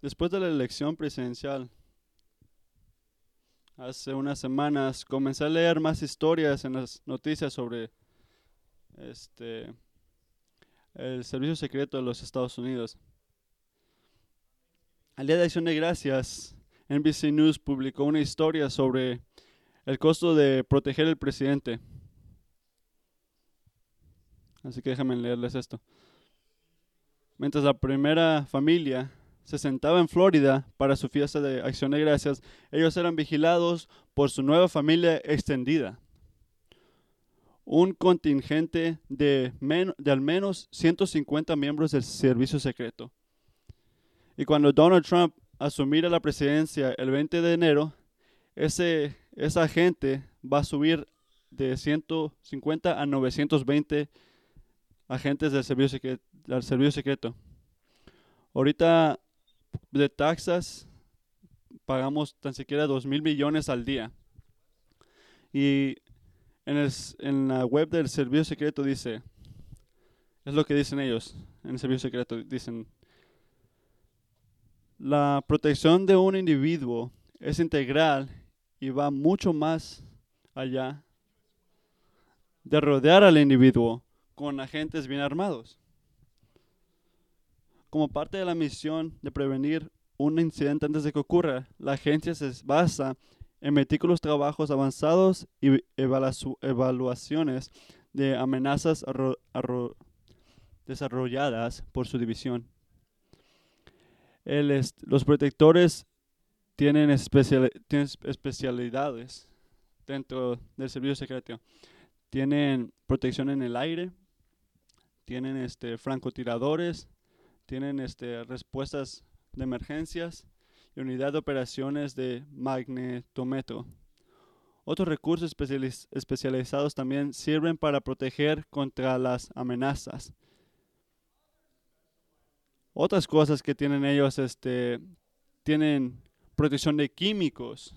Después de la elección presidencial, hace unas semanas, comencé a leer más historias en las noticias sobre este el servicio secreto de los Estados Unidos. Al día de acción de gracias, NBC News publicó una historia sobre el costo de proteger al presidente. Así que déjenme leerles esto. Mientras la primera familia se sentaba en Florida para su fiesta de acción de gracias, ellos eran vigilados por su nueva familia extendida. Un contingente de, de al menos 150 miembros del servicio secreto. Y cuando Donald Trump asumiera la presidencia el 20 de enero, ese, esa gente va a subir de 150 a 920 agentes del servicio, del servicio secreto. Ahorita de taxas pagamos tan siquiera 2 mil millones al día. Y en, el, en la web del servicio secreto dice, es lo que dicen ellos, en el servicio secreto, dicen, la protección de un individuo es integral y va mucho más allá de rodear al individuo con agentes bien armados. Como parte de la misión de prevenir un incidente antes de que ocurra, la agencia se basa en meticulosos trabajos avanzados y evaluaciones de amenazas desarrolladas por su división. los protectores tienen, tienen especialidades dentro del servicio secreto. Tienen protección en el aire, tienen este, francotiradores, tienen este, respuestas de emergencias y unidad de operaciones de magnetómetro. Otros recursos especializados también sirven para proteger contra las amenazas. Otras cosas que tienen ellos, este, tienen protección de químicos,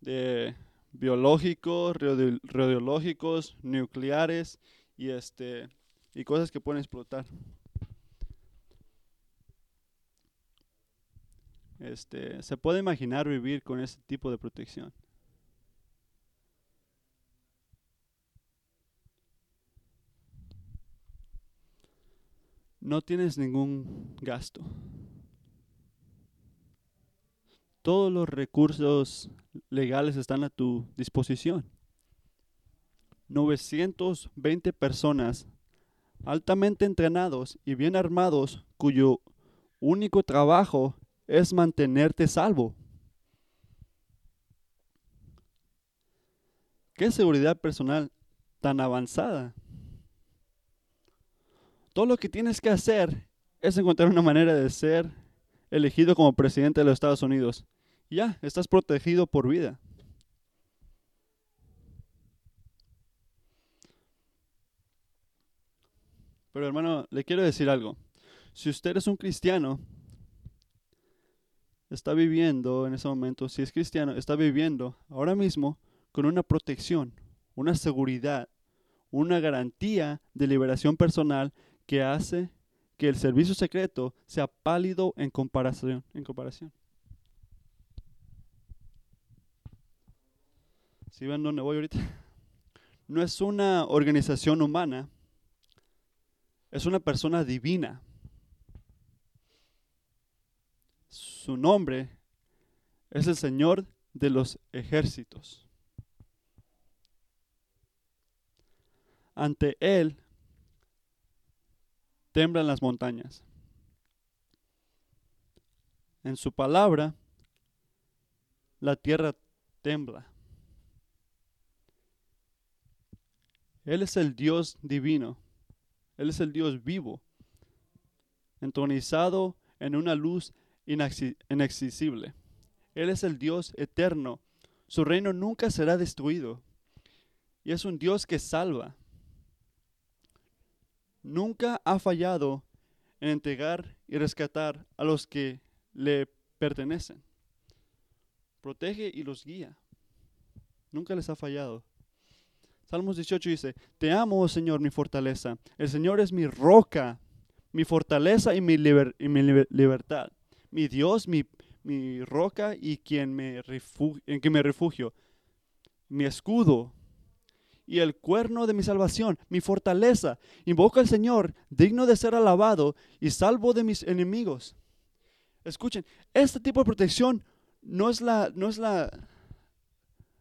de biológicos, radiológicos, nucleares y este y cosas que pueden explotar. Este, se puede imaginar vivir con ese tipo de protección. No tienes ningún gasto. Todos los recursos legales están a tu disposición. 920 personas altamente entrenados y bien armados cuyo único trabajo es mantenerte salvo. ¿Qué seguridad personal tan avanzada? Todo lo que tienes que hacer es encontrar una manera de ser elegido como presidente de los Estados Unidos. ya, estás protegido por vida. Pero hermano, le quiero decir algo. Si usted es un cristiano, está viviendo en ese momento, si es cristiano, está viviendo ahora mismo con una protección, una seguridad, una garantía de liberación personal que hace que el servicio secreto sea pálido en comparación. Comparación. ¿Sí ven dónde voy ahorita? No es una organización humana, es una persona divina Su nombre es el Señor de los ejércitos. Ante Él temblan las montañas. En su palabra, la tierra tembla. Él es el Dios divino. Él es el Dios vivo, entronizado en una luz inaccesible. Él es el Dios eterno. Su reino nunca será destruido. Y es un Dios que salva. Nunca ha fallado en entregar y rescatar a los que le pertenecen. Protege y los guía. Nunca les ha fallado. Salmos 18 dice, Te amo, oh Señor, mi fortaleza. El Señor es mi roca, mi fortaleza y mi, libertad, mi Dios, mi, mi roca y quien me refu- en quien me refugio, mi escudo y el cuerno de mi salvación, mi fortaleza. Invoco al Señor, digno de ser alabado y salvo de mis enemigos. Escuchen, este tipo de protección no es la, no es la,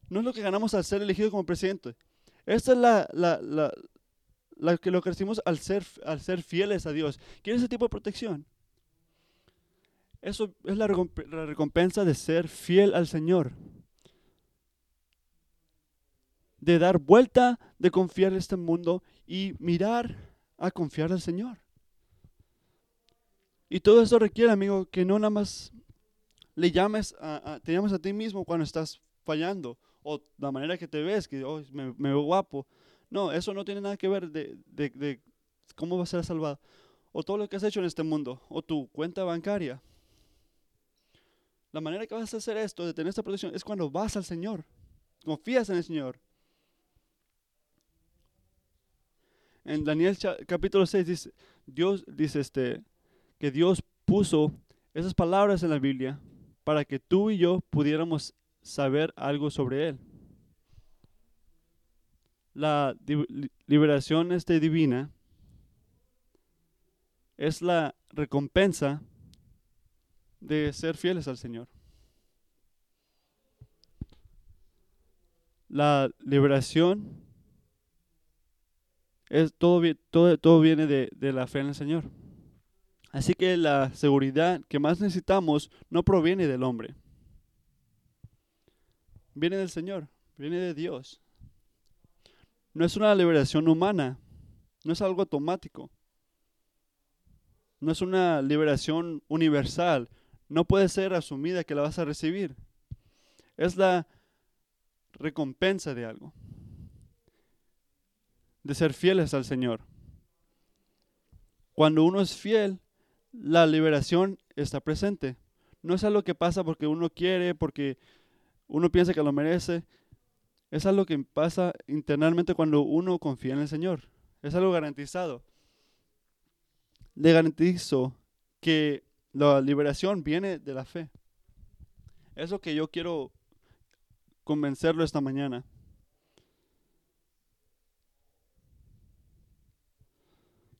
no es lo que ganamos al ser elegido como presidente. Esta es la, la, la, la que lo que recibimos al ser, al ser fieles a Dios. ¿Quieres ese tipo de protección? Eso es la, recomp- la recompensa de ser fiel al Señor. De dar vuelta, de confiar en este mundo y mirar a confiar al Señor. Y todo eso requiere, amigo, que no nada más le llames a, te llames a ti mismo cuando estás fallando o la manera que te ves, que "Oh, me, me veo guapo. No, eso no tiene nada que ver de- de cómo vas a ser salvado. O todo lo que has hecho en este mundo, o tu cuenta bancaria. La manera que vas a hacer esto, de tener esta protección, es cuando vas al Señor. Confías en el Señor. En Daniel capítulo 6 dice, Dios dice este, que Dios puso esas palabras en la Biblia para que tú y yo pudiéramos saber algo sobre Él. La liberación este divina es la recompensa de ser fieles al Señor. La liberación es todo, todo, todo viene de, de la fe en el Señor. Así que la seguridad que más necesitamos no proviene del hombre. Viene del Señor, viene de Dios. No es una liberación humana, no es algo automático. No es una liberación universal, no puede ser asumida que la vas a recibir. Es la recompensa de algo, de ser fieles al Señor. Cuando uno es fiel, la liberación está presente. No es algo que pasa porque uno quiere, porque uno piensa que lo merece. Es algo que pasa internamente cuando uno confía en el Señor. Es algo garantizado. Le garantizo que la liberación viene de la fe. Es lo que yo quiero convencerlo esta mañana.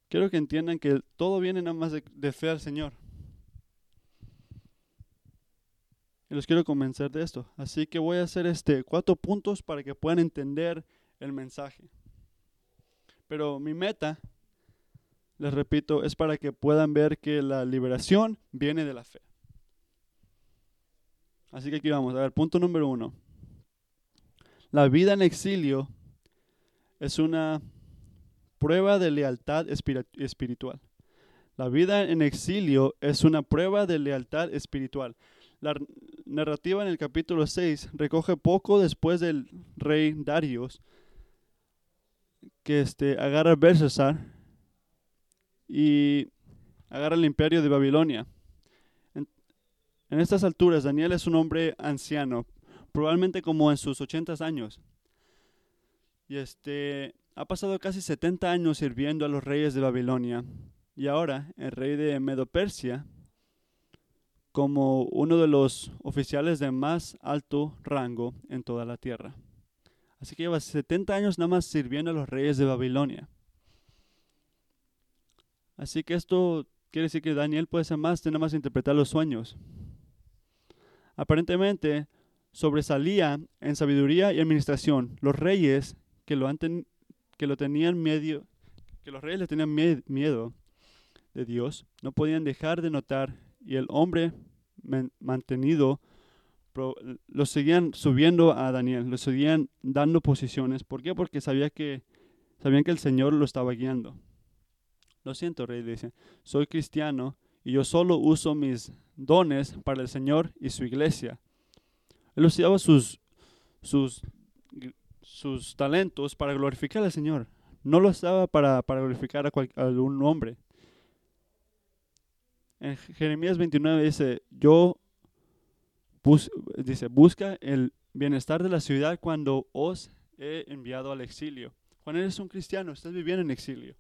Quiero que entiendan que todo viene nada más de, de fe al Señor. Y los quiero convencer de esto. Así que voy a hacer este cuatro puntos para que puedan entender el mensaje. Pero mi meta, les repito, es para que puedan ver que la liberación viene de la fe. Así que aquí vamos. A ver, punto número uno. La vida en exilio es una prueba de lealtad espiritual. La vida en exilio es una prueba de lealtad espiritual. La narrativa en el capítulo 6 recoge poco después del rey Darius que este, agarra a Belshazzar y agarra el imperio de Babilonia. En, estas alturas, Daniel es un hombre anciano, probablemente como en sus 80 años. Y este ha pasado casi 70 años sirviendo a los reyes de Babilonia. Y ahora el rey de Medo-Persia, como uno de los oficiales de más alto rango en toda la tierra. Así que lleva 70 años nada más sirviendo a los reyes de Babilonia. Así que esto quiere decir que Daniel puede ser más de nada más interpretar los sueños. Aparentemente sobresalía en sabiduría y administración. Los reyes que lo, tenían medio, que los reyes le tenían mie- miedo de Dios, no podían dejar de notar y el hombre mantenido lo seguían subiendo a Daniel, lo seguían dando posiciones. ¿Por qué? Porque sabía que, sabían que el Señor lo estaba guiando. Lo siento, rey, dice, soy cristiano y yo solo uso mis dones para el Señor y su iglesia. Él usaba sus, sus, sus talentos para glorificar al Señor. No lo usaba para, para glorificar a, cual- algún hombre. En Jeremías 29 dice, yo bus- dice, busca el bienestar de la ciudad cuando os he enviado al exilio. Cuando eres un cristiano, estás viviendo en exilio.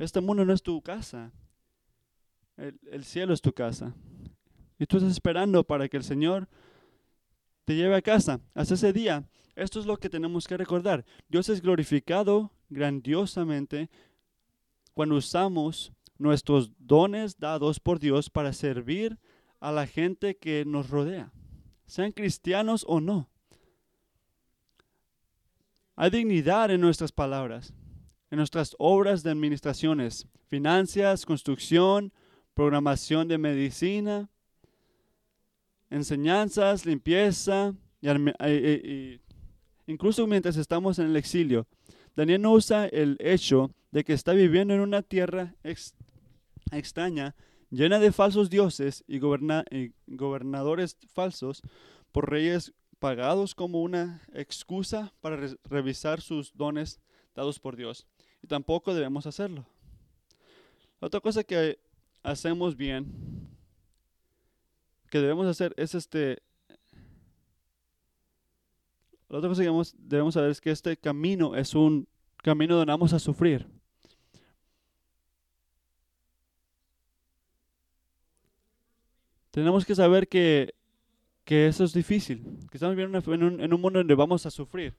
Este mundo no es tu casa. El, el cielo es tu casa. Y tú estás esperando para que el Señor te lleve a casa. Hasta ese día, esto es lo que tenemos que recordar. Dios es glorificado grandiosamente cuando usamos nuestros dones dados por Dios para servir a la gente que nos rodea, sean cristianos o no. Hay dignidad en nuestras palabras, en nuestras obras de administraciones, finanzas, construcción, programación de medicina, enseñanzas, limpieza, y, incluso mientras estamos en el exilio. Daniel no usa el hecho de que está viviendo en una tierra extraña, llena de falsos dioses y gobernadores falsos por reyes pagados como una excusa para revisar sus dones dados por Dios. Y tampoco debemos hacerlo. otra cosa que hacemos bien, que debemos hacer es este... La otra cosa que debemos, saber es que este camino es un camino donde vamos a sufrir. Tenemos que saber que que eso es difícil, que estamos viviendo en un, en un mundo donde vamos a sufrir.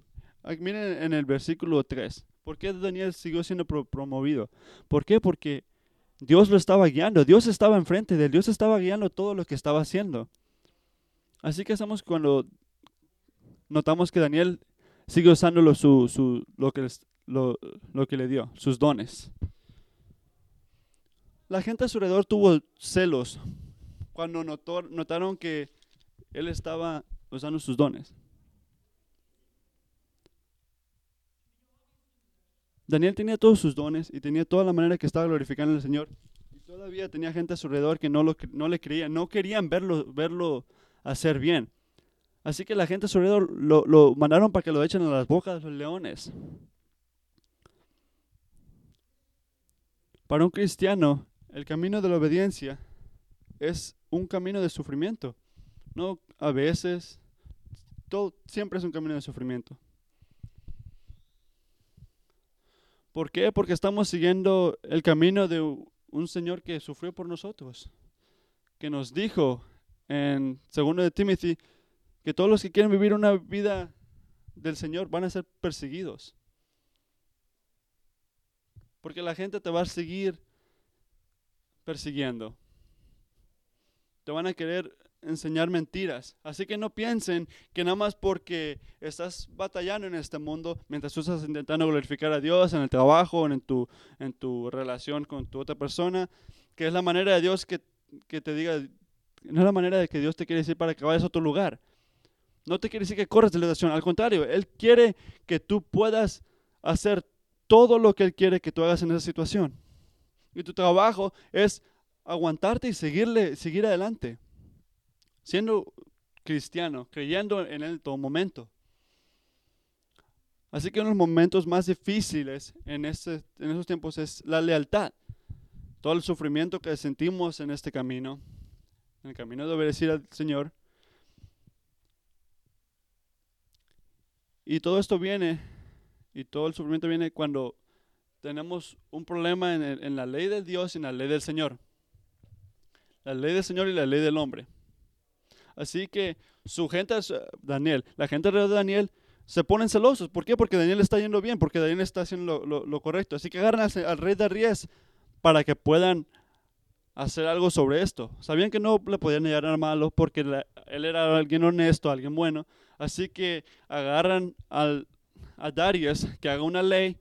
miren en el versículo 3, ¿por qué Daniel siguió siendo promovido? ¿Por qué? Porque Dios lo estaba guiando, Dios estaba enfrente de él, Dios estaba guiando todo lo que estaba haciendo. Así que estamos cuando notamos que Daniel sigue usando lo, su, su, lo, que, lo, lo que le dio, sus dones. La gente a su alrededor tuvo celos cuando notó, notaron que él estaba usando sus dones. Daniel tenía todos sus dones y tenía toda la manera que estaba glorificando al Señor. Y todavía tenía gente a su alrededor que no, lo, no le creía, no querían verlo, verlo hacer bien. Así que la gente a su alrededor lo, lo mandaron para que lo echen a las bocas de los leones. Para un cristiano, el camino de la obediencia es un camino de sufrimiento. No, a veces, todo, siempre es un camino de sufrimiento. ¿Por qué? Porque estamos siguiendo el camino de un Señor que sufrió por nosotros, que nos dijo en segundo de Timothy que todos los que quieren vivir una vida del Señor van a ser perseguidos. Porque la gente te va a seguir persiguiendo. Te van a querer enseñar mentiras. Así que no piensen que nada más porque estás batallando en este mundo, mientras tú estás intentando glorificar a Dios en el trabajo, en tu, en tu relación con tu otra persona, que es la manera de Dios que, te diga, no es la manera de que Dios te quiere decir para que vayas a otro lugar. No te quiere decir que corres de la oración, al contrario, Él quiere que tú puedas hacer todo lo que Él quiere que tú hagas en esa situación. Y tu trabajo es aguantarte y seguirle, seguir adelante siendo cristiano, creyendo en Él todo momento. Así que uno de los momentos más difíciles en, este, esos tiempos es la lealtad. Todo el sufrimiento que sentimos en este camino, en el camino de obedecer al Señor. Y todo esto viene, y todo el sufrimiento viene cuando tenemos un problema en, en la ley de Dios y en la ley del Señor. La ley del Señor y la ley del hombre. Así que su gente, Daniel, la gente alrededor de Daniel se ponen celosos. ¿Por qué? Porque Daniel está yendo bien, porque Daniel está haciendo lo, correcto. Así que agarran al, rey de Ries para que puedan hacer algo sobre esto. Sabían que no le podían nada malo porque él era alguien honesto, alguien bueno. Así que agarran al, a Darius que haga una ley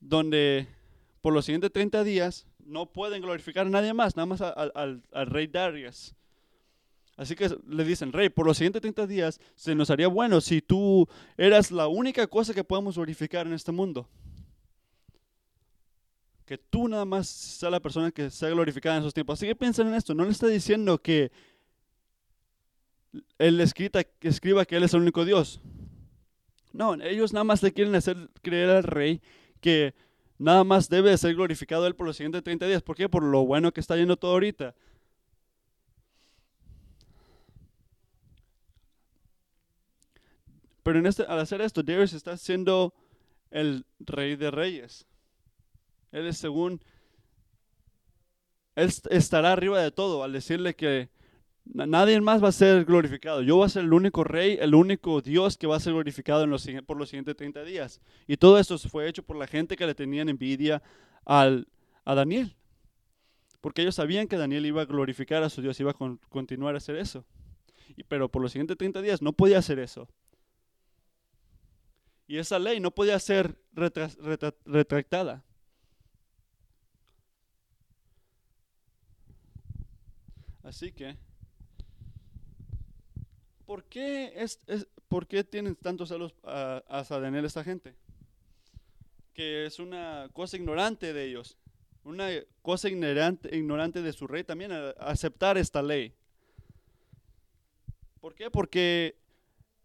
donde por los siguientes 30 días no pueden glorificar a nadie más, nada más al, al rey Darius. Así que le dicen, rey, por los siguientes 30 días se nos haría bueno si tú eras la única cosa que podemos verificar en este mundo. Que tú nada más sea la persona que sea glorificada en esos tiempos. Así que piensen en esto, no le está diciendo que él escrita, que escriba que él es el único Dios. No, ellos nada más le quieren hacer creer al rey que nada más debe ser glorificado él por los siguientes 30 días. ¿Por qué? Por lo bueno que está yendo todo ahorita. Pero en este, al hacer esto, Darius está siendo el rey de reyes. Él es según, Él estará arriba de todo al decirle que nadie más va a ser glorificado. Yo voy a ser el único rey, el único Dios que va a ser glorificado en los, por los siguientes 30 días. Y todo esto fue hecho por la gente que le tenían envidia al, a Daniel. Porque ellos sabían que Daniel iba a glorificar a su Dios, iba a continuar a hacer eso. Y, pero por los siguientes 30 días no podía hacer eso. Y esa ley no podía ser retractada. Así que, ¿por qué, es, ¿por qué tienen tantos celos a, a esta gente? Que es una cosa ignorante de ellos, una cosa ignorante, ignorante de su rey también aceptar esta ley. ¿Por qué? Porque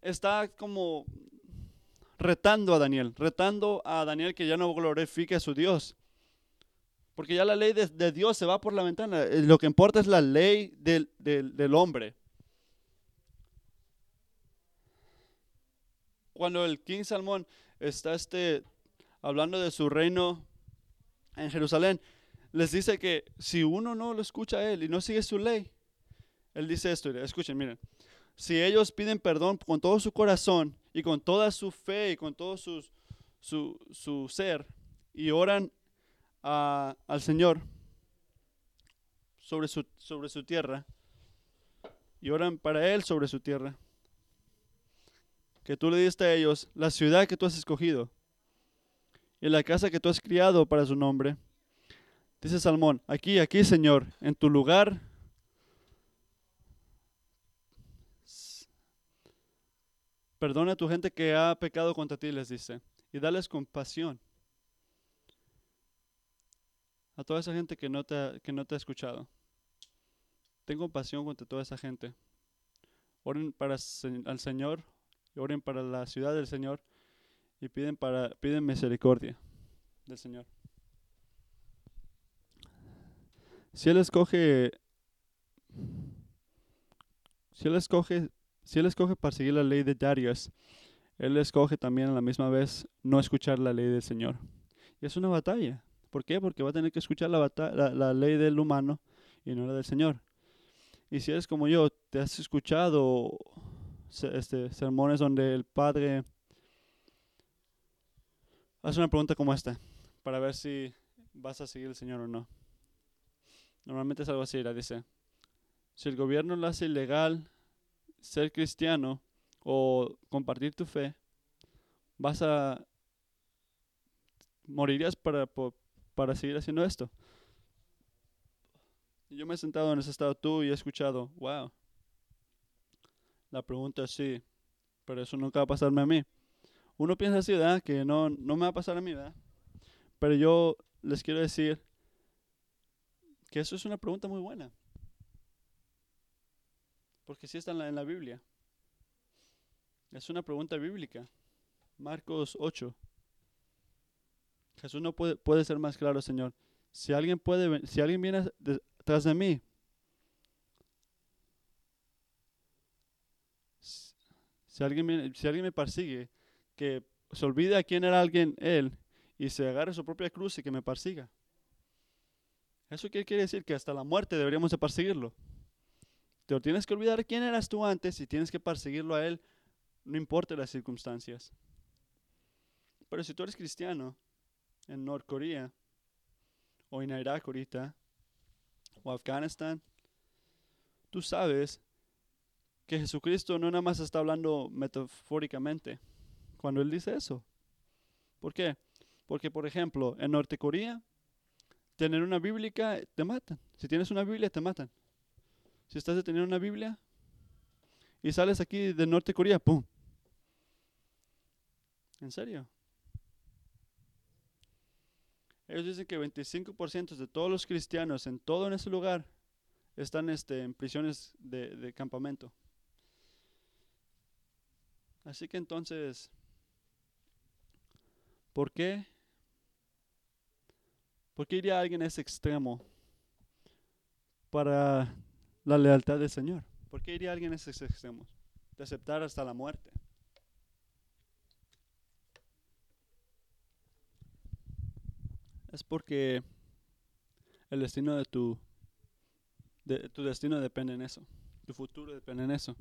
está como retando a Daniel, retando a Daniel que ya no glorifique a su Dios. Porque ya la ley de, Dios se va por la ventana. Eh, lo que importa es la ley del, del hombre. Cuando el King Salmón está este, hablando de su reino en Jerusalén, les dice que si uno no lo escucha a él y no sigue su ley, él dice esto, escuchen, miren, si ellos piden perdón con todo su corazón y con toda su fe y con todo su, su, ser y oran al Señor sobre su, sobre su tierra y oran para Él sobre su tierra, que tú le diste a ellos la ciudad que tú has escogido y la casa que tú has criado para su nombre. Dice Salmón, aquí, aquí Señor, en tu lugar Perdona a tu gente que ha pecado contra ti, les dice, y dales compasión a toda esa gente que no te ha, que no te ha escuchado. Ten compasión contra toda esa gente. Oren para al Señor, oren para la ciudad del Señor y piden para piden misericordia del Señor. Si él escoge si él escoge si él escoge seguir la ley de Darius, él escoge también a la misma vez no escuchar la ley del Señor. Y es una batalla. ¿Por qué? Porque va a tener que escuchar la, la, ley del humano y no la del Señor. Y si eres como yo, te has escuchado este, sermones donde el Padre hace una pregunta como esta, para ver si vas a seguir al Señor o no. Normalmente es algo así, la dice, si el gobierno lo hace ilegal ser cristiano o compartir tu fe, vas a morirías para, para seguir haciendo esto. yo me he sentado en ese estado tú y he escuchado, wow. La pregunta es sí, pero eso nunca va a pasarme a mí. Uno piensa así, ¿verdad? Que no, no me va a pasar a mí, ¿verdad? Pero yo les quiero decir que eso es una pregunta muy buena. Porque sí está en la, Biblia. Es una pregunta bíblica. Marcos 8. Jesús no puede, puede ser más claro, Señor. Si alguien puede, si alguien viene detrás de mí, si alguien, si alguien me persigue, que se olvide a quién era alguien él y se agarre su propia cruz y que me persiga. ¿Eso qué quiere decir? Que hasta la muerte deberíamos de perseguirlo. Tienes que olvidar quién eras tú antes y tienes que perseguirlo a Él, no importa las circunstancias. Pero si tú eres cristiano en Norcorea o en Irak ahorita o Afganistán, tú sabes que Jesucristo no nada más está hablando metafóricamente cuando Él dice eso. ¿Por qué? Porque, por ejemplo, en Norte Corea, tener una Bíblica te matan. Si tienes una Biblia, te matan. Si estás deteniendo una Biblia y sales aquí de Norte Corea, ¡pum! ¿En serio? Ellos dicen que 25% de todos los cristianos en todo en ese lugar están este, en prisiones de, de campamento. Así que entonces, ¿por qué? ¿Por qué iría alguien a ese extremo para la lealtad del Señor. ¿Por qué iría alguien a esos extremos? De aceptar hasta la muerte. es porque el destino de tu, de, tu destino depende en eso. Tu futuro depende en eso.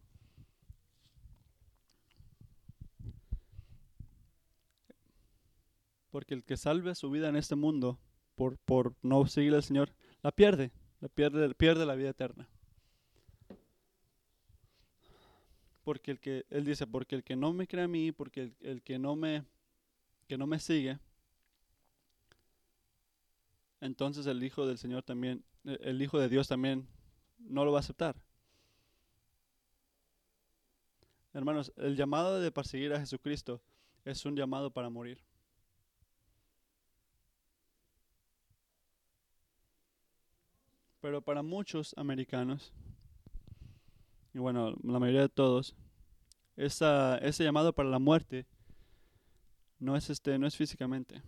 Porque el que salve su vida en este mundo por, por no seguir al Señor, la pierde, la pierde, pierde la vida eterna. Porque el que, él dice, porque el que no me cree a mí, porque el, el que no me, que no me sigue, entonces el Hijo del Señor también, eh, el Hijo de Dios también no lo va a aceptar. Hermanos, el llamado de perseguir a Jesucristo es un llamado para morir. Pero para muchos americanos, y bueno, la mayoría de todos, esa, ese llamado para la muerte no es, este, no es físicamente.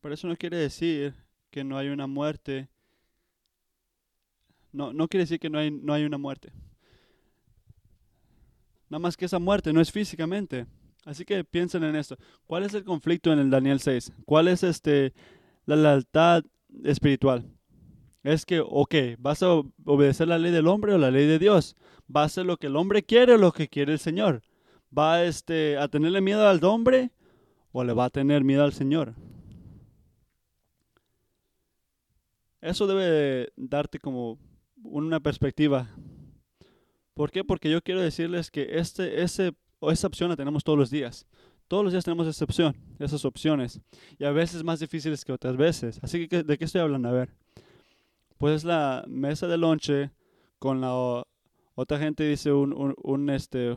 Pero eso no quiere decir que no hay una muerte. No, no quiere decir que no hay, no hay una muerte. Nada más que esa muerte no es físicamente. Así que piensen en esto. ¿Cuál es el conflicto en el Daniel 6? ¿Cuál es este la lealtad espiritual? Es que, ok, ¿vas a obedecer la ley del hombre o la ley de Dios? ¿Va a hacer lo que el hombre quiere o lo que quiere el Señor? ¿Va este, a tenerle miedo al hombre o le va a tener miedo al Señor? Eso debe darte como una perspectiva. ¿Por qué? Porque yo quiero decirles que este, ese, esa opción la tenemos todos los días. Todos los días tenemos esa opción, esas opciones. Y a veces más difíciles que otras veces. Así que, ¿de qué estoy hablando? A ver. Pues la mesa de lonche con la otra gente dice un, un, este,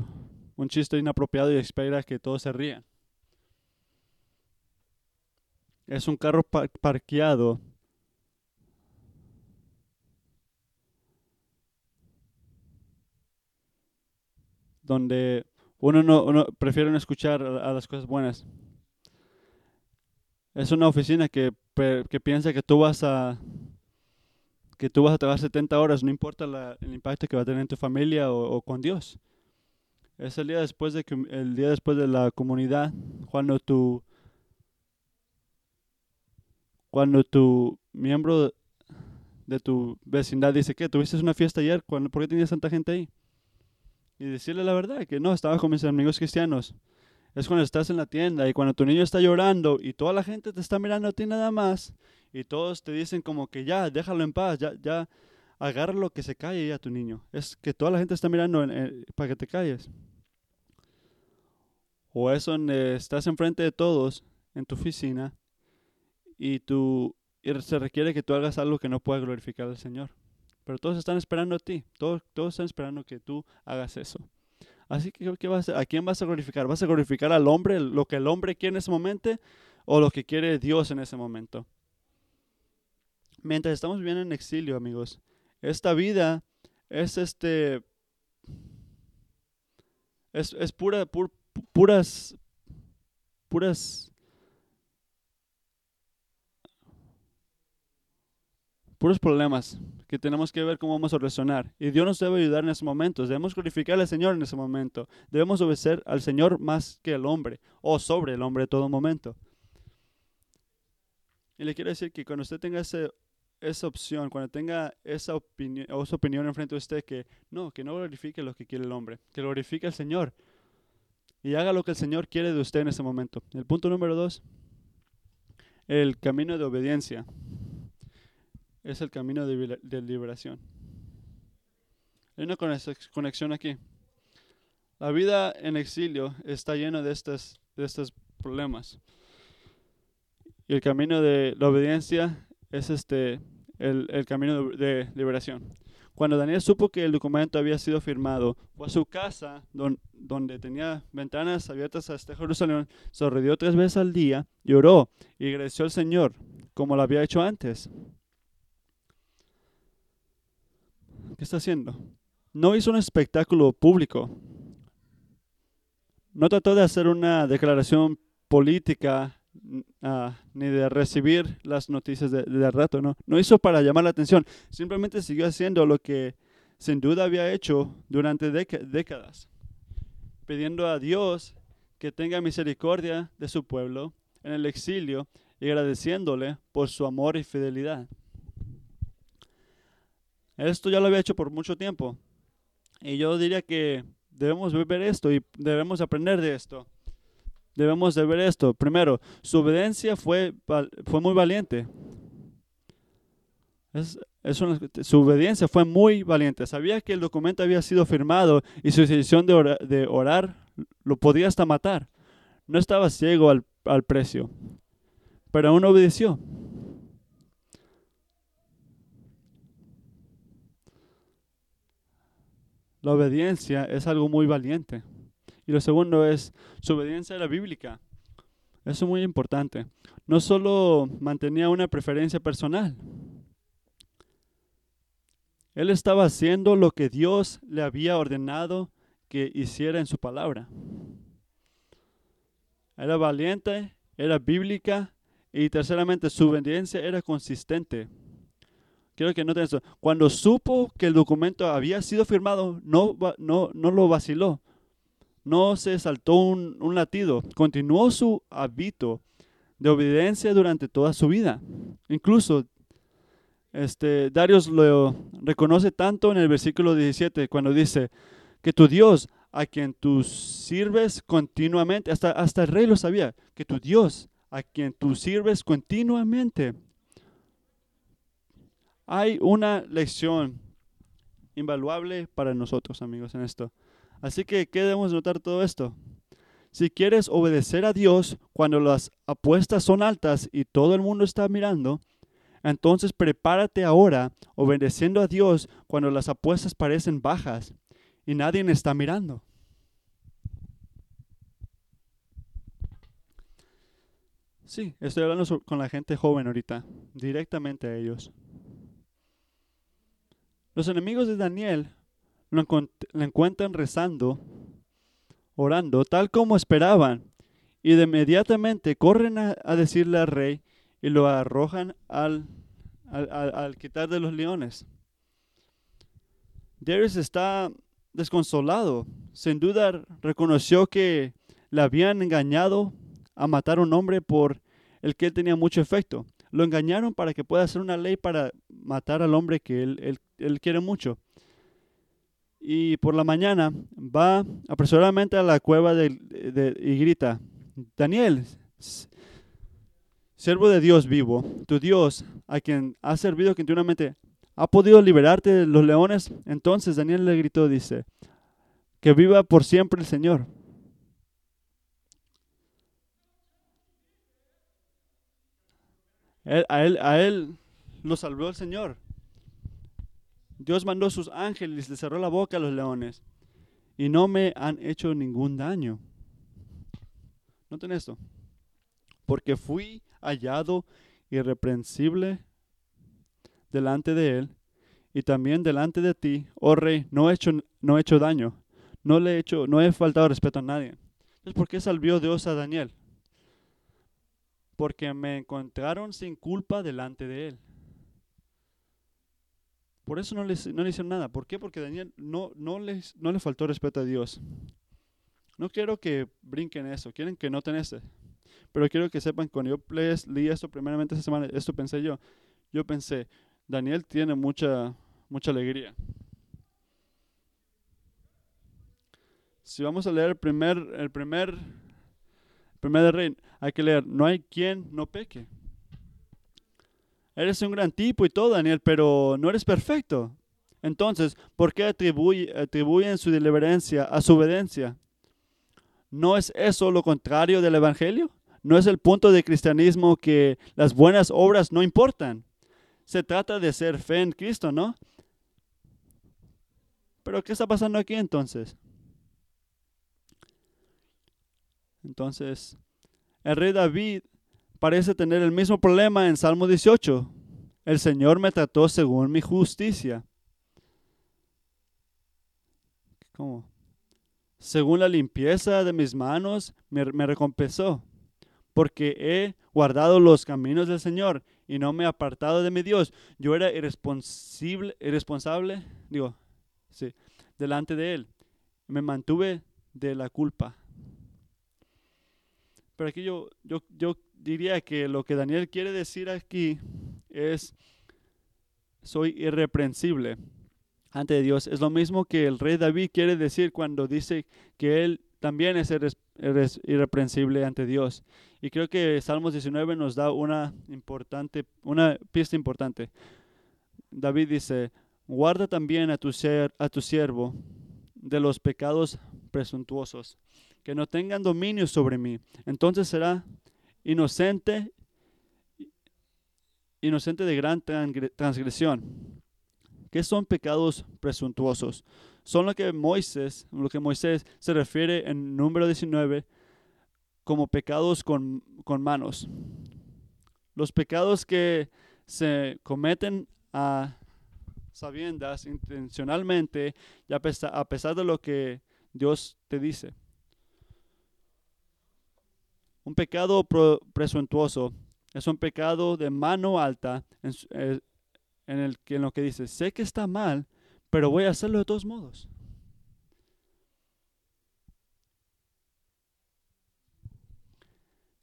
un chiste inapropiado y espera que todos se rían. Es un carro parqueado donde uno no prefiere no escuchar a, las cosas buenas. Es una oficina que, que, piensa que tú vas a que tú vas a trabajar 70 horas, no importa el impacto que va a tener en tu familia o, con Dios. Es el día después de el día después de la comunidad, cuando tu cuando tu miembro de tu vecindad dice que tuviste una fiesta ayer, ¿por qué tenías tanta gente ahí? y decirle la verdad, que no, estaba con mis amigos cristianos. Es cuando estás en la tienda y cuando tu niño está llorando y toda la gente te está mirando a ti nada más y todos te dicen como que ya, déjalo en paz, ya, ya, agárralo que se calle ya tu niño. Es que toda la gente está mirando para que te calles. O es donde estás enfrente de todos en tu oficina y, tú, y se requiere que tú hagas algo que no pueda glorificar al Señor. Pero todos están esperando a ti. Todos, todos están esperando que tú hagas eso. Así que, ¿qué vas a, ¿a quién vas a glorificar? ¿Vas a glorificar al hombre, lo que el hombre quiere en ese momento o lo que quiere Dios en ese momento? Mientras estamos viviendo en exilio, amigos, esta vida es este es, es pura, puras puras puros problemas que tenemos que ver cómo vamos a reaccionar. Y Dios nos debe ayudar en esos momentos. Debemos glorificar al Señor en ese momento. Debemos obedecer al Señor más que al hombre o sobre el hombre en todo momento. Y le quiero decir que cuando usted tenga esa opción, cuando tenga esa opinión, esa opinión enfrente de usted, que no, que no glorifique lo que quiere el hombre, que glorifique al Señor y haga lo que el Señor quiere de usted en ese momento. El punto número dos, el camino de obediencia es el camino de, liberación. Hay una conexión aquí. La vida en exilio está llena de estos, de estos problemas. Y el camino de la obediencia es este, el, el camino de, liberación. Cuando Daniel supo que el documento había sido firmado, fue a su casa donde tenía ventanas abiertas a este Jerusalén, se tres veces al día y oró y agradeció al Señor, como lo había hecho antes. ¿Qué está haciendo? No hizo un espectáculo público. No trató de hacer una declaración política ah, ni de recibir las noticias de, de, rato, ¿no? No hizo para llamar la atención. Simplemente siguió haciendo lo que sin duda había hecho durante décadas, pidiendo a Dios que tenga misericordia de su pueblo en el exilio y agradeciéndole por su amor y fidelidad. Esto ya lo había hecho por mucho tiempo. Y yo diría que debemos ver esto y debemos aprender de esto. Debemos de ver esto. Primero, su obediencia fue, fue muy valiente. Es, su obediencia fue muy valiente. Sabía que el documento había sido firmado y su decisión de, de orar lo podía hasta matar. No estaba ciego al, al precio, pero aún obedeció. La obediencia es algo muy valiente. Y lo segundo es, su obediencia era bíblica. Eso es muy importante. No solo mantenía una preferencia personal. Él estaba haciendo lo que Dios le había ordenado que hiciera en su palabra. Era valiente, era bíblica y terceramente su obediencia era consistente. Quiero que noten eso. Cuando supo que el documento había sido firmado, no, no, no lo vaciló. No se saltó un, un latido. Continuó su hábito de obediencia durante toda su vida. Incluso este, Darius lo reconoce tanto en el versículo 17 cuando dice que tu Dios a quien tú sirves continuamente, hasta, hasta el rey lo sabía, que tu Dios a quien tú sirves continuamente hay una lección invaluable para nosotros, amigos, en esto. Así que, ¿qué debemos notar todo esto? Si quieres obedecer a Dios cuando las apuestas son altas y todo el mundo está mirando, entonces prepárate ahora obedeciendo a Dios cuando las apuestas parecen bajas y nadie está mirando. Sí, estoy hablando con la gente joven ahorita, directamente a ellos. Los enemigos de Daniel lo, encuentran rezando, orando, tal como esperaban, y de inmediatamente corren a, decirle al rey y lo arrojan al, al, quitar de los leones. Darius está desconsolado. Sin duda reconoció que le habían engañado a matar a un hombre por el que él tenía mucho efecto. Lo engañaron para que pueda hacer una ley para matar al hombre que él, él, quiere mucho. Y por la mañana va apresuradamente a la cueva de, y grita, Daniel, siervo de Dios vivo, tu Dios, a quien has servido continuamente, ¿ha podido liberarte de los leones? Entonces Daniel le gritó, dice, que viva por siempre el Señor. A, él, a él lo salvó el Señor. Dios mandó sus ángeles, le cerró la boca a los leones y no me han hecho ningún daño. Noten esto. Porque fui hallado irreprensible delante de él y también delante de ti, oh rey, no he hecho, no he hecho daño, no le he hecho, no he faltado respeto a nadie. Entonces, ¿por qué salvió Dios a Daniel? Porque me encontraron sin culpa delante de él. Por eso no, les, no le hicieron nada. ¿Por qué? Porque Daniel no, no, les, no le faltó respeto a Dios. No quiero que brinquen eso, quieren que noten ese. Pero quiero que sepan, cuando yo leí esto primeramente esta semana, esto pensé yo. Yo pensé, Daniel tiene mucha, mucha alegría. Si vamos a leer el primer, el primer Primero Rey, hay que leer, no hay quien no peque. Eres un gran tipo y todo, Daniel, pero no eres perfecto. Entonces, ¿por qué atribuyen su deliberencia a su obediencia? ¿No es eso lo contrario del Evangelio? ¿No es el punto del cristianismo que las buenas obras no importan? Se trata de ser fe en Cristo, ¿no? Pero ¿qué está pasando aquí entonces? Entonces, el rey David parece tener el mismo problema en Salmo 18. El Señor me trató según mi justicia. ¿Cómo? Según la limpieza de mis manos me, recompensó, porque he guardado los caminos del Señor y no me he apartado de mi Dios. Yo era irresponsable, irresponsable digo, sí, delante de Él. Me mantuve de la culpa. Pero aquí yo, yo, yo diría que lo que Daniel quiere decir aquí es, soy irreprensible ante Dios. Es lo mismo que el rey David quiere decir cuando dice que él también es irreprensible ante Dios. Y creo que Salmos 19 nos da una importante, una pista importante. David dice, guarda también a tu, ser, a tu siervo de los pecados presuntuosos, que no tengan dominio sobre mí. Entonces será inocente, inocente de gran transgresión. ¿Qué son pecados presuntuosos? Son lo que Moisés, lo que Moisés se refiere en número 19 como pecados con, con manos. Los pecados que se cometen a sabiendas intencionalmente y a pesar, a pesar de lo que Dios te dice. Un pecado presuntuoso es un pecado de mano alta en, eh, en, el, en lo que dice, sé que está mal, pero voy a hacerlo de todos modos.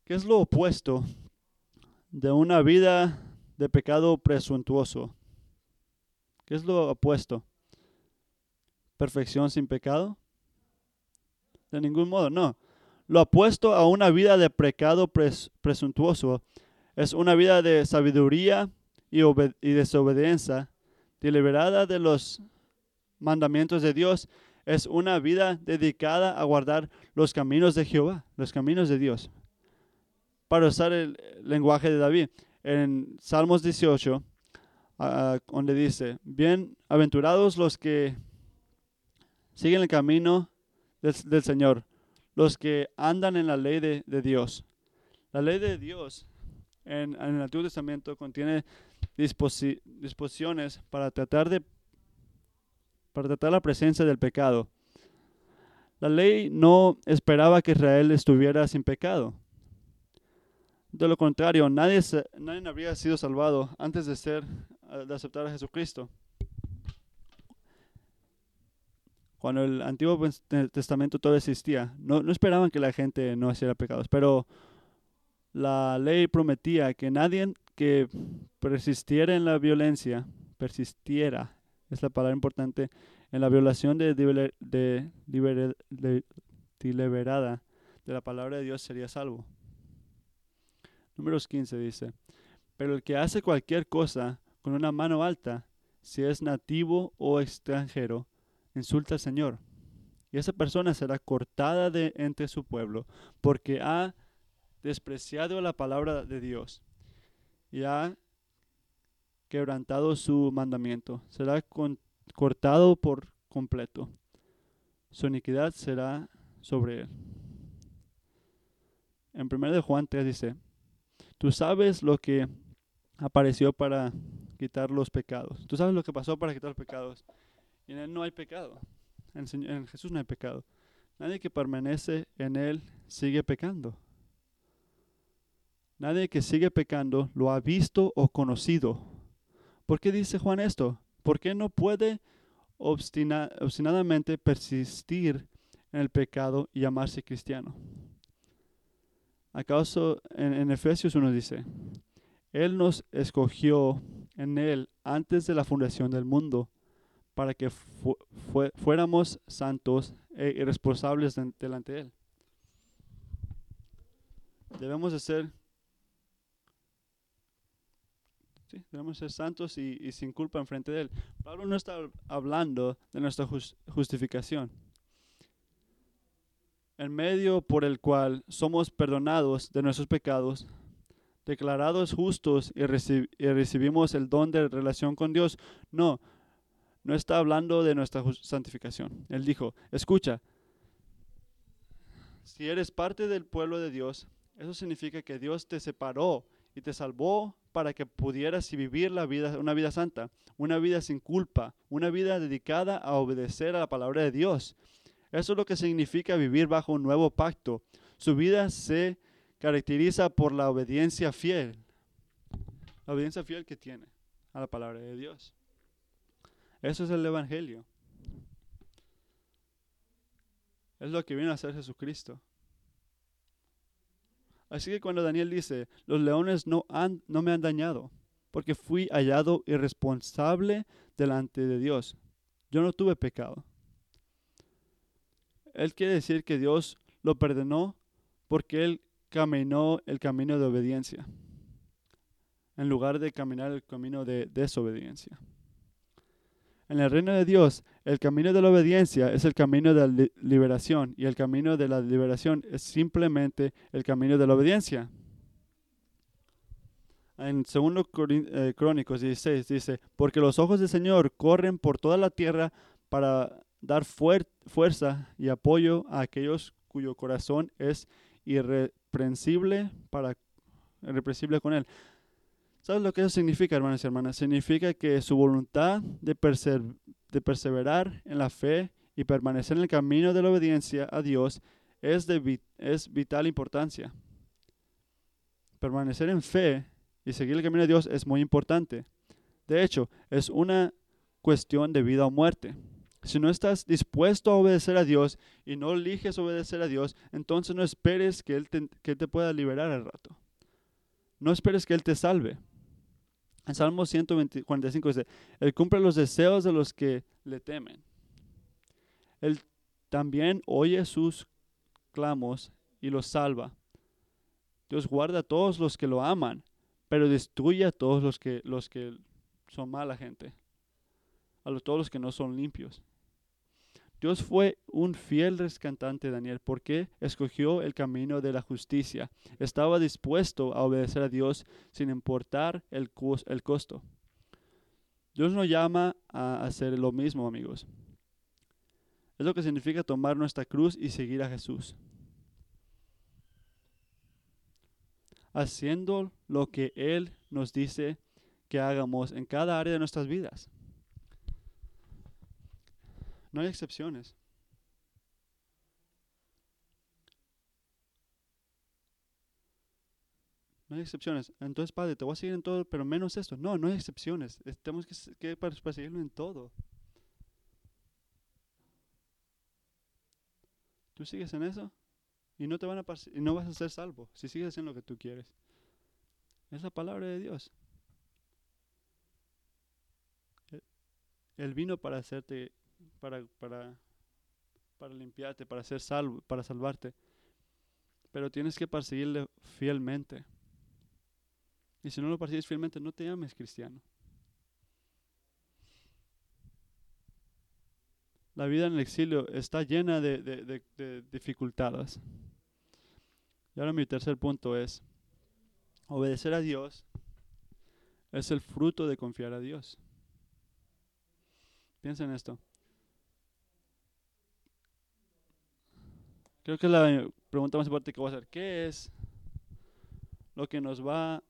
¿Qué es lo opuesto de una vida de pecado presuntuoso? ¿Qué es lo opuesto? ¿Perfección sin pecado? De ningún modo, no. Lo opuesto a una vida de pecado presuntuoso es una vida de sabiduría y, y desobediencia, deliberada de los mandamientos de Dios. Es una vida dedicada a guardar los caminos de Jehová, los caminos de Dios. Para usar el lenguaje de David, en Salmos 18, donde dice, bienaventurados los que siguen el camino del, Señor, los que andan en la ley de, Dios. La ley de Dios en, el Antiguo Testamento contiene disposiciones para tratar de para tratar la presencia del pecado. La ley no esperaba que Israel estuviera sin pecado. De lo contrario, nadie, nadie habría sido salvado antes de ser de aceptar a Jesucristo. Cuando el Antiguo Testamento todavía existía, no, no esperaban que la gente no hiciera pecados, pero la ley prometía que nadie que persistiera en la violencia, persistiera, es la palabra importante, en la violación de, de, de, deliberada de la palabra de Dios sería salvo. Números 15 dice, pero el que hace cualquier cosa con una mano alta, si es nativo o extranjero, insulta al Señor. Y esa persona será cortada de entre su pueblo, porque ha despreciado la palabra de Dios y ha quebrantado su mandamiento. Será cortado por completo. Su iniquidad será sobre él. En 1 de Juan 3 dice, tú sabes lo que apareció para quitar los pecados. Tú sabes lo que pasó para quitar los pecados. Y en Él no hay pecado. En, Jesús no hay pecado. Nadie que permanece en Él sigue pecando. Nadie que sigue pecando lo ha visto o conocido. ¿Por qué dice Juan esto? Porque no puede obstinadamente persistir en el pecado y llamarse cristiano. ¿Acaso en, en Efesios uno dice, Él nos escogió en Él antes de la fundación del mundo, para que fuéramos santos e irresponsables delante de Él. Debemos de ser, debemos ser santos y, sin culpa enfrente de Él. Pablo no está hablando de nuestra justificación. El medio por el cual somos perdonados de nuestros pecados declarados justos y, recibimos el don de relación con Dios. No, no está hablando de nuestra santificación. Él dijo, escucha, si eres parte del pueblo de Dios, eso significa que Dios te separó y te salvó para que pudieras vivir la vida, una vida santa, una vida sin culpa, una vida dedicada a obedecer a la palabra de Dios. Eso es lo que significa vivir bajo un nuevo pacto. Su vida se caracteriza por la obediencia fiel. La obediencia fiel que tiene a la palabra de Dios. Eso es el Evangelio. Es lo que viene a hacer Jesucristo. Así que cuando Daniel dice, los leones no, no me han dañado, porque fui hallado irresponsable delante de Dios. Yo no tuve pecado. Él quiere decir que Dios lo perdonó porque él caminó el camino de obediencia, en lugar de caminar el camino de desobediencia. En el reino de Dios, el camino de la obediencia es el camino de la liberación y el camino de la liberación es simplemente el camino de la obediencia. En 2 eh, Crónicos 16 dice, porque los ojos del Señor corren por toda la tierra para dar fuerza y apoyo a aquellos cuyo corazón es irreprensible para irreprensible con él. ¿Sabes lo que eso significa, hermanos y hermanas? Significa que su voluntad de, de perseverar en la fe y permanecer en el camino de la obediencia a Dios es de es vital importancia. Permanecer en fe y seguir el camino de Dios es muy importante. De hecho, es una cuestión de vida o muerte. Si no estás dispuesto a obedecer a Dios y no eliges obedecer a Dios, entonces no esperes que Él que te pueda liberar al rato. No esperes que Él te salve. En Salmo 145 dice, Él cumple los deseos de los que le temen. Él también oye sus clamos y los salva. Dios guarda a todos los que lo aman, pero destruye a todos los que, los que son mala gente, a todos los que no son limpios. Dios fue un fiel rescatante, Daniel, porque escogió el camino de la justicia. Estaba dispuesto a obedecer a Dios sin importar el, el costo. Dios nos llama a hacer lo mismo, amigos. Es lo que significa tomar nuestra cruz y seguir a Jesús. Haciendo lo que Él nos dice que hagamos en cada área de nuestras vidas. No hay excepciones. No hay excepciones. Entonces, Padre, te voy a seguir en todo, pero menos esto. No, no hay excepciones. Tenemos que, que perseguirlo en todo. Tú sigues en eso y no te van a no vas a ser salvo si sigues haciendo lo que tú quieres. Es la palabra de Dios. Él vino para hacerte para, para, para limpiarte, para ser salvo, para salvarte. Pero tienes que perseguirle fielmente. Y si no lo persigues fielmente, no te llames cristiano. La vida en el exilio está llena de, de, de dificultades. Y ahora mi tercer punto es, obedecer a Dios es el fruto de confiar a Dios. Piensa en esto. Creo que la pregunta más importante que voy a hacer, ¿qué es lo que nos va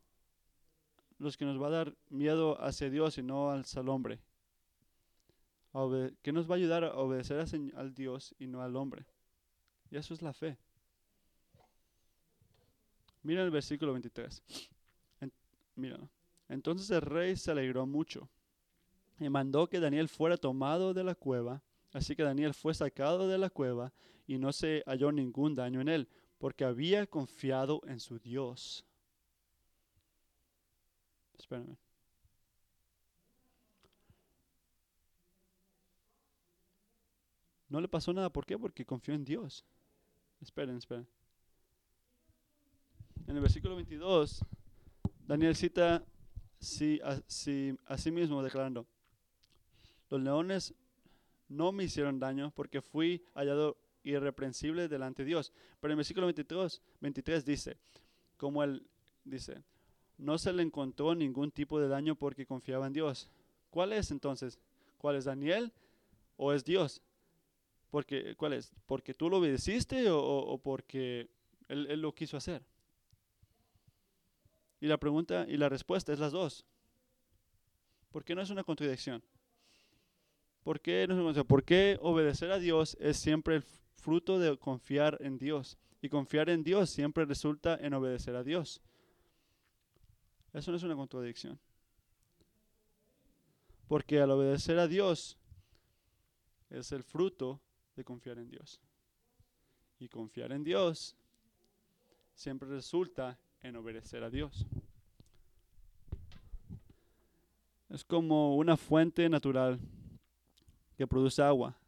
los que nos va a dar miedo hacia Dios y no al, hombre? ¿Qué nos va a ayudar a obedecer al Dios y no al hombre? Y eso es la fe. Mira el versículo 23. mira. Entonces el rey se alegró mucho y mandó que Daniel fuera tomado de la cueva. Así que Daniel fue sacado de la cueva y no se halló ningún daño en él, porque había confiado en su Dios. Espérame. No le pasó nada, ¿por qué? Porque confió en Dios. Esperen, esperen. En el versículo 22, Daniel cita a sí mismo declarando, los leones no me hicieron daño porque fui hallado irreprensible delante de Dios. Pero en el versículo 23, 23 dice, como él dice, no se le encontró ningún tipo de daño porque confiaba en Dios. ¿Cuál es entonces? ¿Cuál es Daniel o es Dios? Porque, ¿Cuál es? ¿Porque tú lo obedeciste o, porque él, él lo quiso hacer? Y la pregunta y la respuesta es las dos. ¿Por qué no es una contradicción? ¿Por qué, ¿Por qué obedecer a Dios es siempre el fruto de confiar en Dios. Y confiar en Dios siempre resulta en obedecer a Dios. Eso no es una contradicción. Porque al obedecer a Dios es el fruto de confiar en Dios. Y confiar en Dios siempre resulta en obedecer a Dios. Es como una fuente natural que produce agua,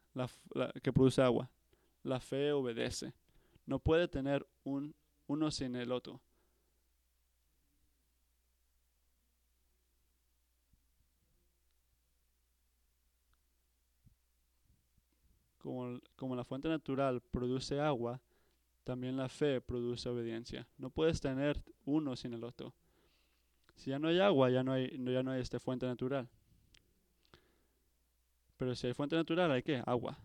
que produce agua. La fe obedece. No puede tener un, uno sin el otro. Como, como la fuente natural produce agua, también la fe produce obediencia. No puedes tener uno sin el otro. Si ya no hay agua, ya no hay, ya no hay esta fuente natural. Pero si hay fuente natural, hay qué? Agua.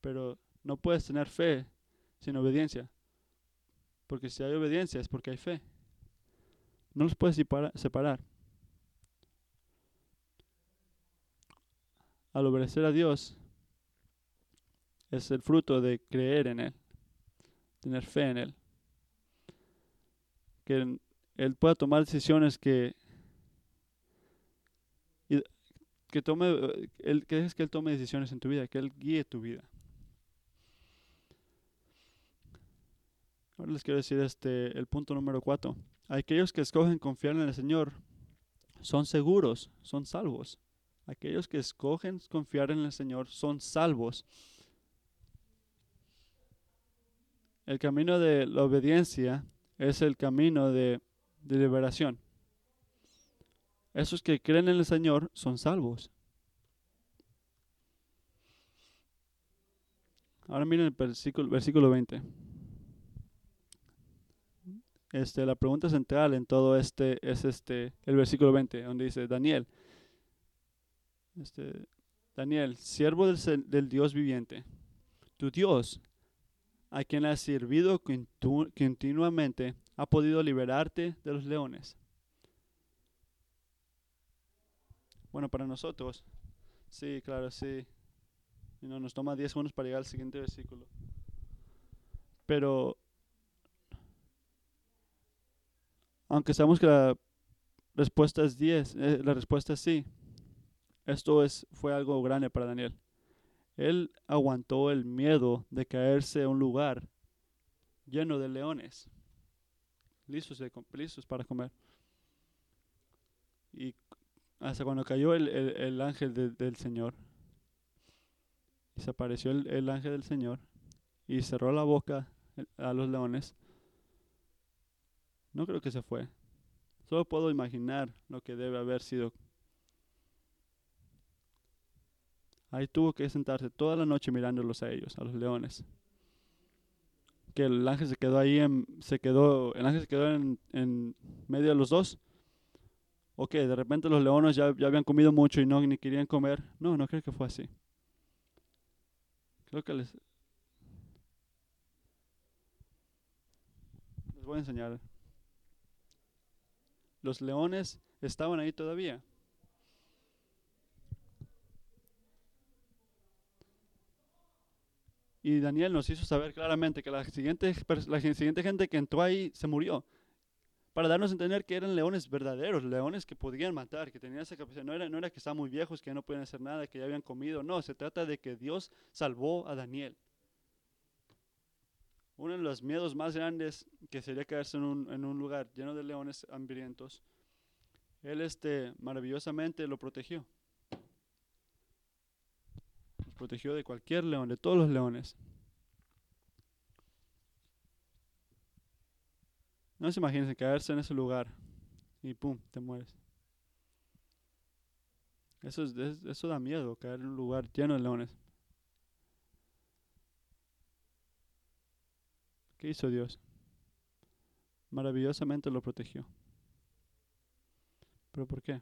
Pero no puedes tener fe sin obediencia. Porque si hay obediencia es porque hay fe. No los puedes separar. Al obedecer a Dios es el fruto de creer en Él, tener fe en Él. Que él pueda tomar decisiones que que tome él, que dejes que él tome decisiones en tu vida, que él guíe tu vida. Ahora les quiero decir este el punto número cuatro. Aquellos que escogen confiar en el Señor son seguros, son salvos. Aquellos que escogen confiar en el Señor son salvos. El camino de la obediencia es el camino de de liberación. Esos que creen en el Señor son salvos. Ahora miren el versículo, versículo 20. Este, la pregunta central en todo este es este, el versículo 20, donde dice, Daniel, este, Daniel, siervo del, del Dios viviente, tu Dios, a quien has servido continuamente, ha podido liberarte de los leones. Bueno, para nosotros, sí, claro, sí. Nos toma 10 segundos para llegar al siguiente versículo. Pero, aunque sabemos que la respuesta es 10, eh, la respuesta es sí. Esto es, fue algo grande para Daniel. Él aguantó el miedo de caerse a un lugar lleno de leones listos, para comer. Y hasta cuando cayó el, ángel del Señor, y se apareció el, ángel del Señor y cerró la boca a los leones, no creo que se fue. Solo puedo imaginar lo que debe haber sido. Ahí tuvo que sentarse toda la noche mirándolos a ellos, a los leones que el ángel se quedó ahí, en, se quedó, el ángel se quedó en, en medio de los dos. O que de repente los leones ya, ya habían comido mucho y no ni querían comer. No, no creo que fue así. Creo que les, les voy a enseñar. Los leones estaban ahí todavía. Y Daniel nos hizo saber claramente que la la siguiente gente que entró ahí se murió. Para darnos a entender que eran leones verdaderos, leones que podían matar, que tenían esa capacidad. No era, no era que estaban muy viejos, que ya no podían hacer nada, que ya habían comido. No, se trata de que Dios salvó a Daniel. Uno de los miedos más grandes que sería quedarse en un, en un lugar lleno de leones hambrientos. Él este, maravillosamente lo protegió protegió de cualquier león, de todos los leones. No se imaginen caerse en ese lugar y pum, te mueres. Eso, es, eso da miedo, caer en un lugar lleno de leones. ¿Qué hizo Dios? Maravillosamente lo protegió. ¿Pero por qué?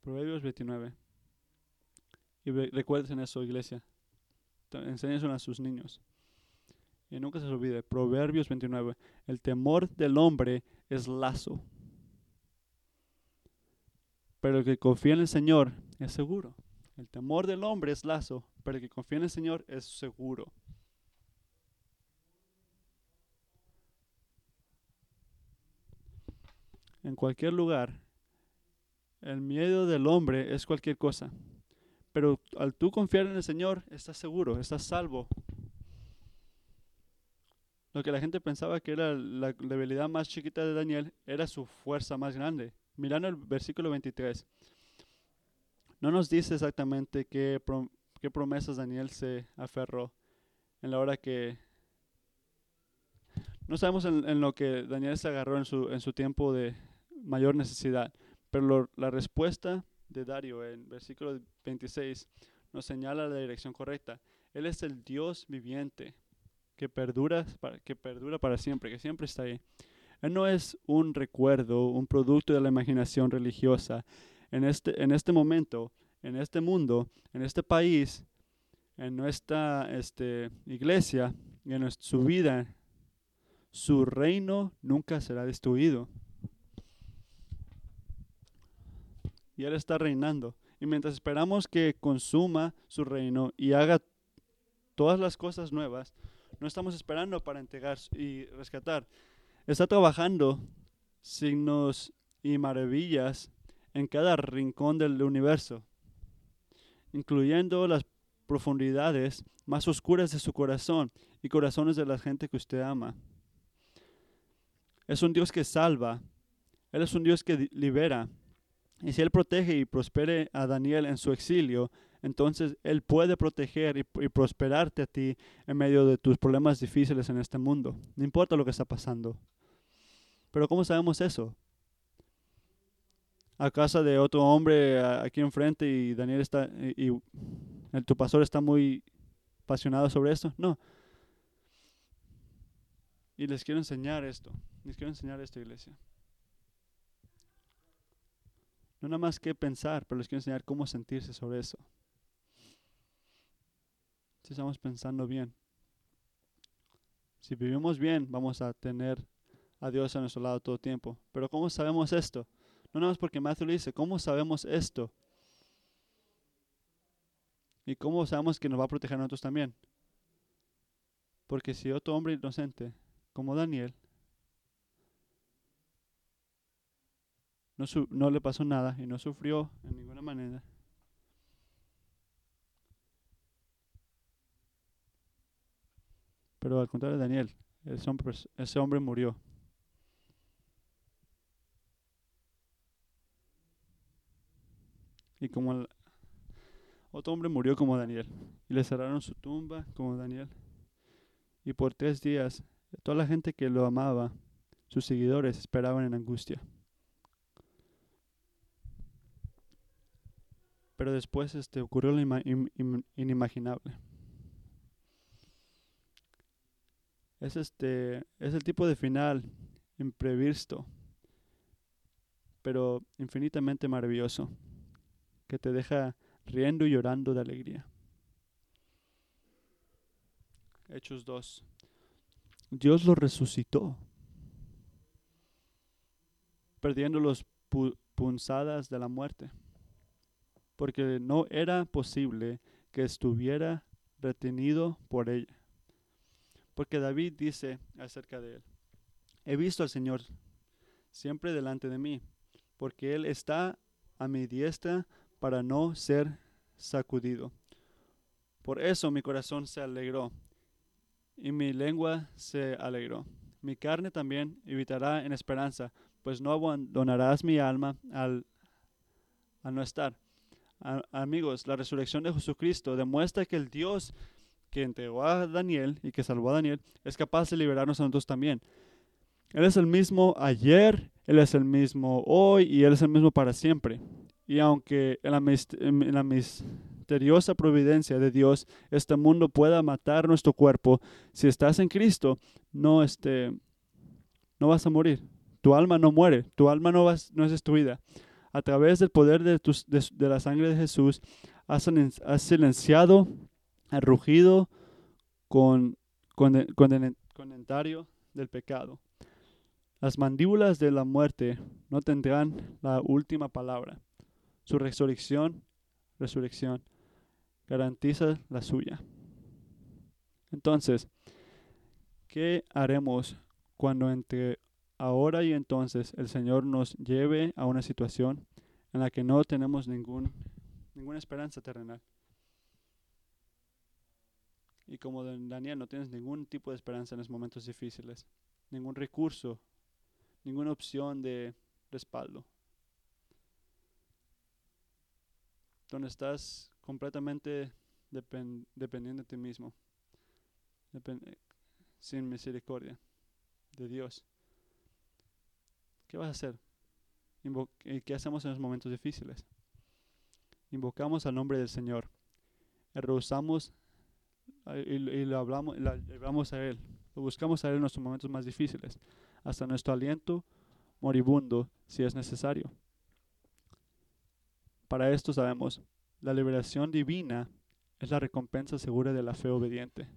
Proverbios 29. Y recuerden eso, iglesia. Enseñen a sus niños. Y nunca se olvide. Proverbios 29. El temor del hombre es lazo. Pero el que confía en el Señor es seguro. El temor del hombre es lazo, pero el que confía en el Señor es seguro. En cualquier lugar, el miedo del hombre es cualquier cosa. Pero al tú confiar en el Señor, estás seguro, estás salvo. Lo que la gente pensaba que era la debilidad más chiquita de Daniel era su fuerza más grande. Mirando el versículo 23, no nos dice exactamente qué, qué promesas Daniel se aferró en la hora que... No sabemos en, lo que Daniel se agarró en su, en su tiempo de mayor necesidad, pero la respuesta de Dario en versículo 26 nos señala la dirección correcta. Él es el Dios viviente que perdura, que perdura para siempre, que siempre está ahí. Él no es un recuerdo, un producto de la imaginación religiosa. En este, en este momento, en este mundo, en este país, en nuestra este, iglesia en su vida, su reino nunca será destruido. Y Él está reinando. Y mientras esperamos que consuma su reino y haga todas las cosas nuevas, no estamos esperando para entregar y rescatar. Está trabajando signos y maravillas en cada rincón del universo, incluyendo las profundidades más oscuras de su corazón y corazones de la gente que usted ama. Es un Dios que salva. Él es un Dios que libera. Y si Él protege y prospere a Daniel en su exilio, entonces Él puede proteger y, prosperarte a ti en medio de tus problemas difíciles en este mundo. No importa lo que está pasando. Pero ¿cómo sabemos eso? A casa de otro hombre aquí enfrente y Daniel está y, tu pastor está muy apasionado sobre esto. No. Y les quiero enseñar esto. Les quiero enseñar esto, iglesia. No nada más que pensar, pero les quiero enseñar cómo sentirse sobre eso si estamos pensando bien. Si vivimos bien, vamos a tener a Dios a nuestro lado todo el tiempo. Pero ¿cómo sabemos esto? No nada más porque Matthew dice, ¿cómo sabemos esto? ¿Y cómo sabemos que nos va a proteger a nosotros también? Porque si otro hombre inocente, como Daniel, no, no le pasó nada y no sufrió en ninguna manera, Pero al contrario de Daniel, ese hombre, pues, ese hombre murió. Y como otro hombre murió como Daniel, y le cerraron su tumba como Daniel. Y por tres días, toda la gente que lo amaba, sus seguidores, esperaban en angustia. Pero después este, ocurrió lo inimaginable. Es, este, es el tipo de final imprevisto, pero infinitamente maravilloso, que te deja riendo y llorando de alegría. Hechos 2. Dios lo resucitó, perdiendo los punzadas de la muerte, porque no era posible que estuviera retenido por ella. Porque David dice acerca de él, he visto al Señor siempre delante de mí, porque Él está a mi diestra para no ser sacudido. Por eso mi corazón se alegró y mi lengua se alegró. Mi carne también evitará en esperanza, pues no abandonarás mi alma al, no estar. amigos, la resurrección de Jesucristo demuestra que el Dios que entregó a Daniel y que salvó a Daniel, es capaz de liberarnos a nosotros también. Él es el mismo ayer, Él es el mismo hoy y Él es el mismo para siempre. Y aunque en la, misteriosa providencia de Dios este mundo pueda matar nuestro cuerpo, si estás en Cristo, no, este, no vas a morir. Tu alma no muere, tu alma no, no es destruida. A través del poder de, de, la sangre de Jesús, has, silenciado rugido con, con, el comentario del pecado. Las mandíbulas de la muerte no tendrán la última palabra. Su resurrección, resurrección, garantiza la suya. Entonces, ¿qué haremos cuando entre ahora y entonces el Señor nos lleve a una situación en la que no tenemos ningún, ninguna esperanza terrenal? Y como Daniel, no tienes ningún tipo de esperanza en los momentos difíciles, ningún recurso, ninguna opción de respaldo. Donde estás completamente dependiendo de ti mismo, sin misericordia de Dios. ¿Qué vas a hacer? ¿Y qué hacemos en los momentos difíciles? Invocamos al nombre del Señor. Rehusamos y, lo hablamos, hablamos a Él. Lo buscamos a Él en nuestros momentos más difíciles, hasta nuestro aliento moribundo, si es necesario. Para esto sabemos, la liberación divina es la recompensa segura de la fe obediente.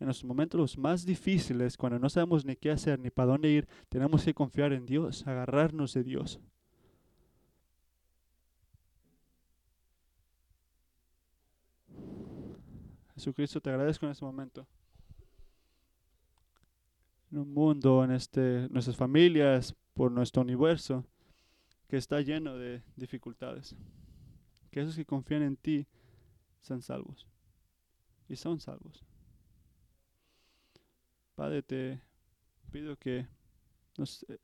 En los momentos más difíciles, cuando no sabemos ni qué hacer ni para dónde ir, tenemos que confiar en Dios, agarrarnos de Dios. Jesucristo, te agradezco en este momento. En un mundo, en este, nuestras familias, por nuestro universo, que está lleno de dificultades. Que esos que confían en ti sean salvos. Y son salvos. Padre, te pido que nos, eh,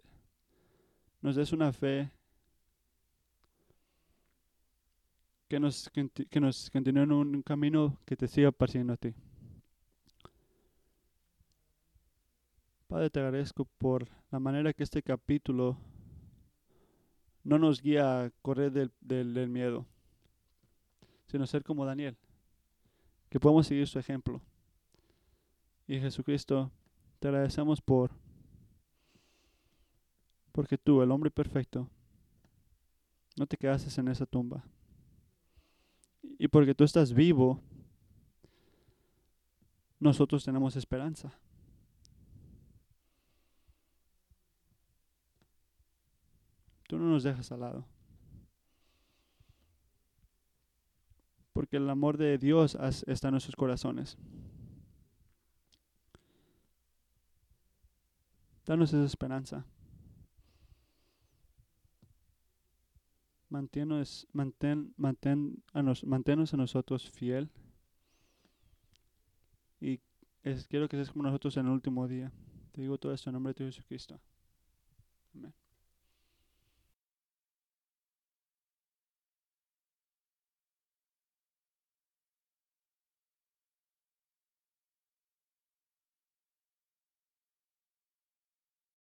nos des una fe que nos, que nos continúe en un camino que te siga pareciendo a ti. Padre, te agradezco por la manera que este capítulo no nos guía a correr del, del, miedo, sino ser como Daniel, que podemos seguir su ejemplo. Y Jesucristo, te agradecemos por, porque tú, el hombre perfecto, no te quedaste en esa tumba. Y porque tú estás vivo, nosotros tenemos esperanza. Tú no nos dejas al lado. Porque el amor de Dios está en nuestros corazones. Danos esa esperanza. Manténnos, mantén, mantén a nos, manténnos a nosotros fiel. Y quiero que seas como nosotros en el último día. Te digo todo esto en nombre de Jesucristo. Amén.